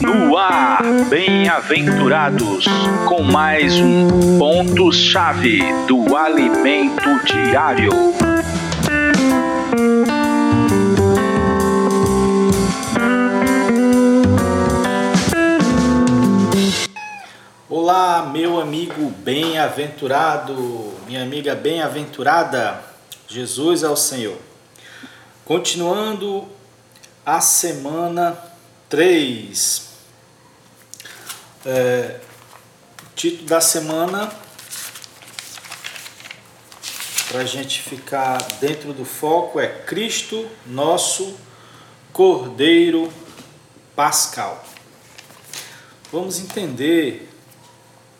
No ar, bem-aventurados, com mais um ponto-chave do alimento diário. Olá, meu amigo bem-aventurado, minha amiga bem-aventurada, Jesus é o Senhor. Continuando a semana 3. É, título da semana, para a gente ficar dentro do foco, é Cristo, nosso Cordeiro Pascal. Vamos entender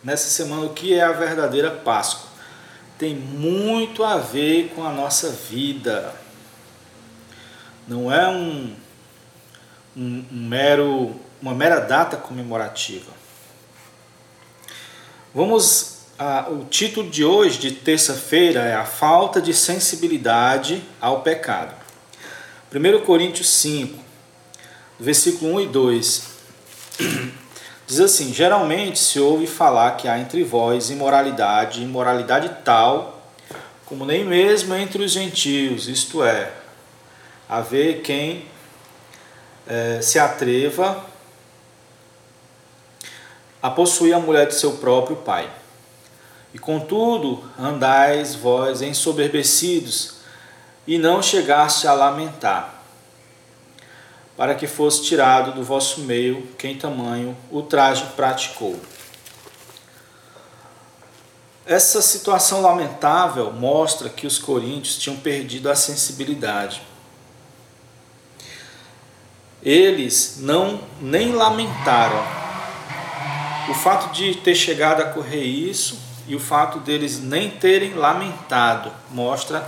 nessa semana o que é a verdadeira Páscoa. Tem muito a ver com a nossa vida. Não é um, um, um mero, uma mera data comemorativa. Vamos. O título de hoje, de terça-feira, é A Falta de Sensibilidade ao Pecado. 1 Coríntios 5, versículo 1 e 2. Diz assim: Geralmente se ouve falar que há entre vós imoralidade, imoralidade tal, como nem mesmo entre os gentios, isto é, haver quem é, se atreva a possuir a mulher de seu próprio pai. E contudo, andais vós ensoberbecidos, e não chegaste a lamentar para que fosse tirado do vosso meio quem tamanho o traje praticou. Essa situação lamentável mostra que os coríntios tinham perdido a sensibilidade. Eles não nem lamentaram. O fato de ter chegado a correr isso e o fato deles nem terem lamentado mostra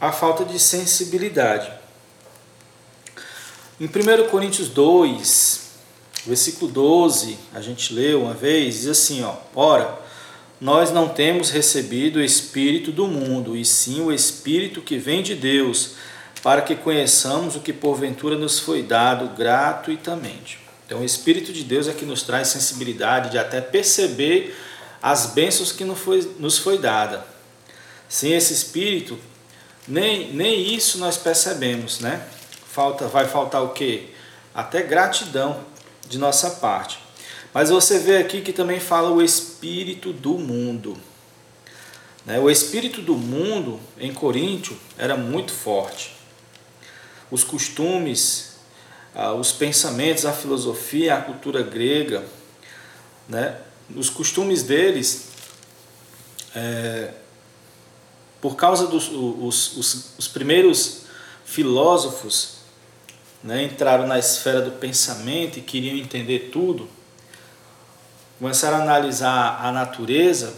a falta de sensibilidade. Em 1 Coríntios 2, versículo 12, a gente leu uma vez, diz assim, ó: "Ora, nós não temos recebido o espírito do mundo, e sim o espírito que vem de Deus, para que conheçamos o que porventura nos foi dado gratuitamente." Então, o espírito de Deus é que nos traz sensibilidade de até perceber as bênçãos que nos foi, nos foi dada. Sem esse espírito, nem, nem isso nós percebemos, né? falta, vai faltar o quê? Até gratidão de nossa parte. Mas você vê aqui que também fala o espírito do mundo. Né? O espírito do mundo em Coríntio era muito forte. Os costumes, ah, os pensamentos, a filosofia, a cultura grega, né? os costumes deles, é, por causa dos os, os, os primeiros filósofos né, entraram na esfera do pensamento e queriam entender tudo, começaram a analisar a natureza,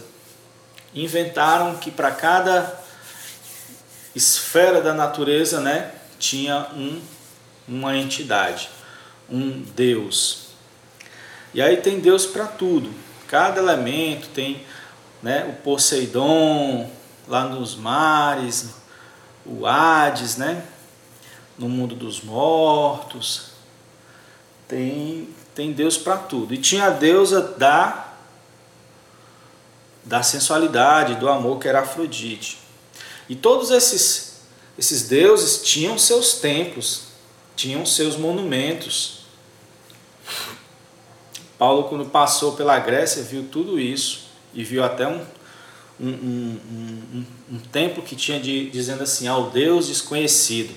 inventaram que para cada esfera da natureza né, tinha um, uma entidade, um Deus. E aí tem Deus para tudo. Cada elemento tem né, o Poseidon lá nos mares, o Hades, né? no mundo dos mortos. Tem, tem Deus para tudo. E tinha a deusa da, da sensualidade, do amor, que era Afrodite. E todos esses, esses deuses tinham seus templos, tinham seus monumentos. Paulo, quando passou pela Grécia, viu tudo isso e viu até um, um, um, um, um templo que tinha de, dizendo assim: ao Deus desconhecido.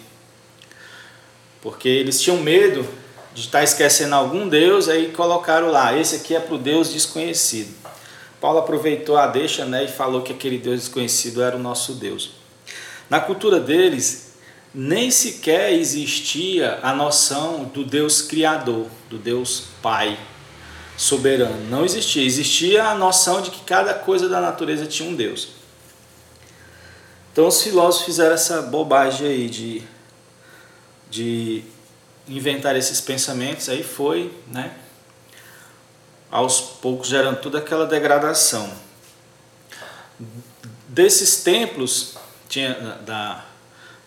Porque eles tinham medo de estar esquecendo algum Deus, aí colocaram lá, esse aqui é para o Deus desconhecido. Paulo aproveitou a deixa né, e falou que aquele Deus desconhecido era o nosso Deus. Na cultura deles, nem sequer existia a noção do Deus Criador, do Deus Pai soberano. Não existia. Existia a noção de que cada coisa da natureza tinha um Deus. Então os filósofos fizeram essa bobagem aí de de inventar esses pensamentos, aí foi, né, aos poucos gerando toda aquela degradação. Desses templos, tinha, da,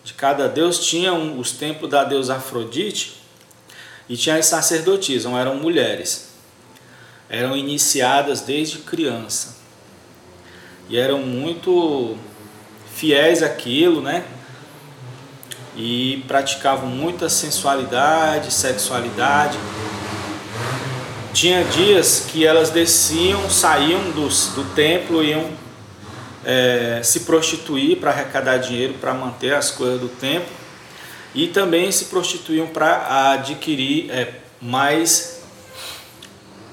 de cada deus, tinha um, os templos da deusa Afrodite, E tinha as sacerdotisas, eram mulheres. Eram iniciadas desde criança. E eram muito fiéis àquilo, né? E praticavam muita sensualidade, sexualidade. Tinha dias que elas desciam, saíam dos, do templo, iam é, se prostituir para arrecadar dinheiro para manter as coisas do templo e também se prostituíam para adquirir é, mais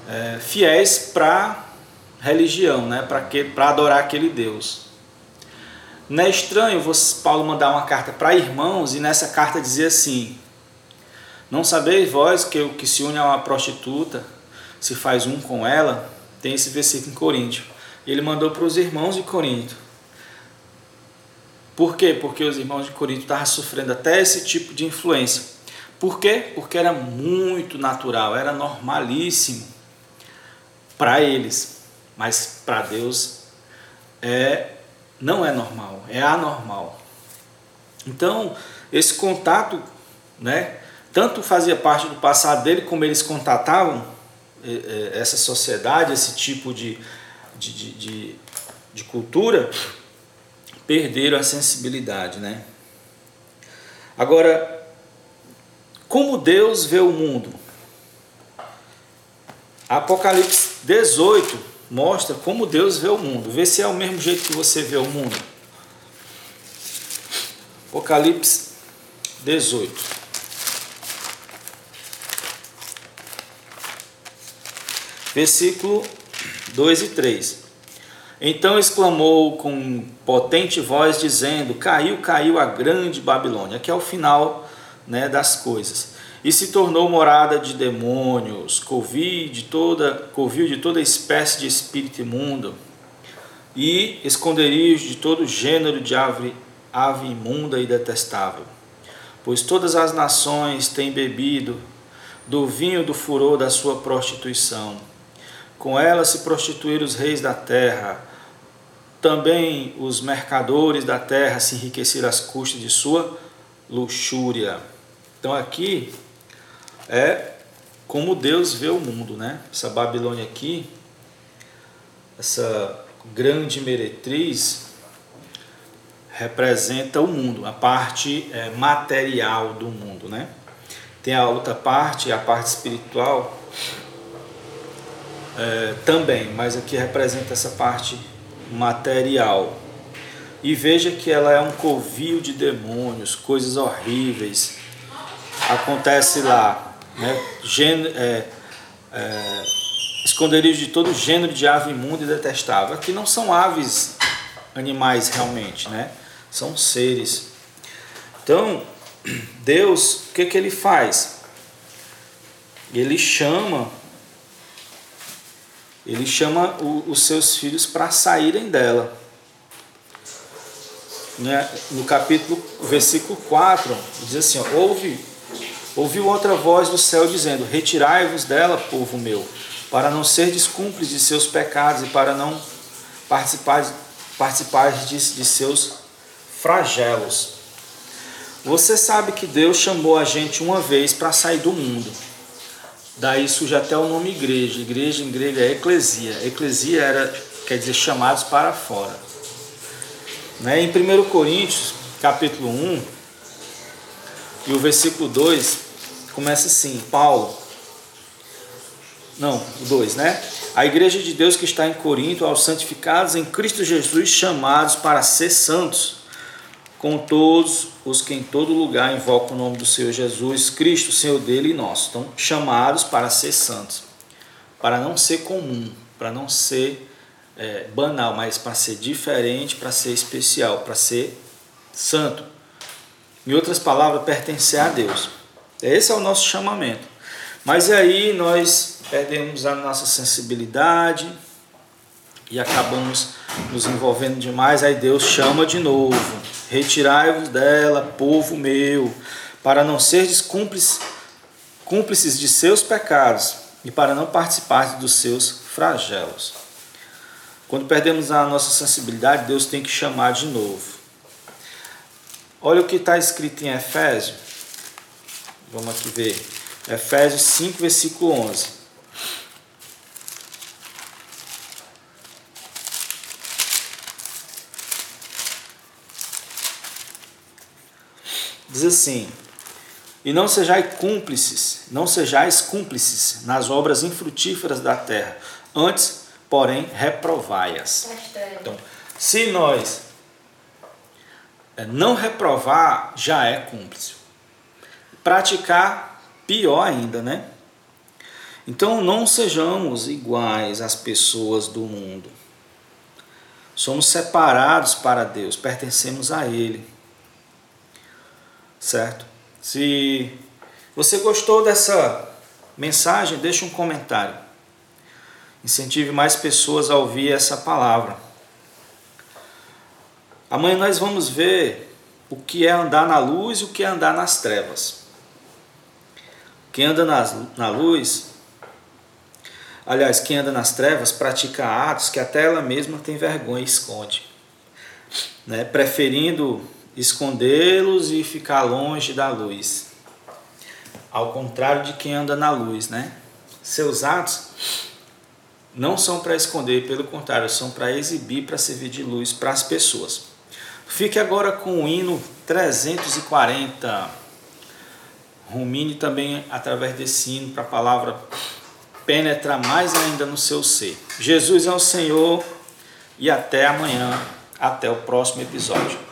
é, fiéis para religião, né? para adorar aquele Deus. Não é estranho você, Paulo mandar uma carta para irmãos e nessa carta dizer assim: Não sabeis vós que o que se une a uma prostituta se faz um com ela? Tem esse versículo em Coríntios. Ele mandou para os irmãos de Corinto. Por quê? Porque os irmãos de Corinto estavam sofrendo até esse tipo de influência. Por quê? Porque era muito natural, era normalíssimo para eles, mas para Deus é não é normal, é anormal. Então, esse contato, né, tanto fazia parte do passado dele, como eles contatavam eh, eh, essa sociedade, esse tipo de, de, de, de, de cultura, perderam a sensibilidade, né? Agora, como Deus vê o mundo? Apocalipse 18 mostra como Deus vê o mundo. Vê se é o mesmo jeito que você vê o mundo. Apocalipse 18. Versículo 2 e 3. Então exclamou com potente voz, dizendo: Caiu, caiu a grande Babilônia, que é o final né, das coisas. E se tornou morada de demônios, covil de toda, covil de toda espécie de espírito imundo, e esconderijo de todo gênero de ave, ave imunda e detestável. Pois todas as nações têm bebido do vinho do furor da sua prostituição. Com ela se prostituíram os reis da terra também os mercadores da terra se enriqueceram às custas de sua luxúria. Então aqui é como Deus vê o mundo, né? Essa Babilônia aqui, essa grande meretriz representa o mundo, a parte é, material do mundo, né? Tem a outra parte, a parte espiritual é, também, mas aqui representa essa parte material. E veja que ela é um covil de demônios, coisas horríveis. Acontece lá, né? Gênero, é, é, esconderijo de todo gênero de ave imunda e detestável. Aqui não são aves, animais realmente, né? São seres. Então, Deus, o que, que ele faz? Ele chama ele chama o, os seus filhos para saírem dela. Né? No capítulo, versículo 4, diz assim: ó, ouve, ouviu outra voz do céu dizendo: Retirai-vos dela, povo meu, para não ser cúmplices de seus pecados e para não participar, participar de, de seus flagelos. Você sabe que Deus chamou a gente uma vez para sair do mundo. Daí surge até o nome igreja. Igreja em grego é eclesia. Eclesia era, quer dizer, chamados para fora. Né? Em 1 Coríntios, capítulo 1, e o versículo 2, começa assim, Paulo. Não, o 2, né? A igreja de Deus que está em Corinto, aos santificados em Cristo Jesus, chamados para ser santos com todos os que em todo lugar invocam o nome do Senhor Jesus Cristo, Senhor dele e nosso. Estão chamados para ser santos, para não ser comum, para não ser é, banal, mas para ser diferente, para ser especial, para ser santo. Em outras palavras, pertencer a Deus. Esse é o nosso chamamento. Mas aí nós perdemos a nossa sensibilidade e acabamos nos envolvendo demais, aí Deus chama de novo Retirai-vos dela, povo meu, para não seres cúmplices, cúmplices de seus pecados e para não participar dos seus flagelos. Quando perdemos a nossa sensibilidade, Deus tem que chamar de novo. Olha o que está escrito em Efésio. Vamos aqui ver. Efésios 5, versículo 11. Diz assim: E não sejais cúmplices, não sejais cúmplices nas obras infrutíferas da terra, antes, porém, reprovai-as. Então, se nós é, não reprovar, já é cúmplice. Praticar, pior ainda, né? Então, não sejamos iguais às pessoas do mundo. Somos separados para Deus, pertencemos a Ele certo? Se você gostou dessa mensagem, deixe um comentário. Incentive mais pessoas a ouvir essa palavra. Amanhã nós vamos ver o que é andar na luz e o que é andar nas trevas. Quem anda nas, na luz, aliás, quem anda nas trevas pratica atos que até ela mesma tem vergonha e esconde, né? preferindo escondê-los e ficar longe da luz. Ao contrário de quem anda na luz, né? Seus atos não são para esconder, pelo contrário, são para exibir, para servir de luz para as pessoas. Fique agora com o hino 340. Rumine também através desse hino para a palavra penetrar mais ainda no seu ser. Jesus é o Senhor e até amanhã, até o próximo episódio.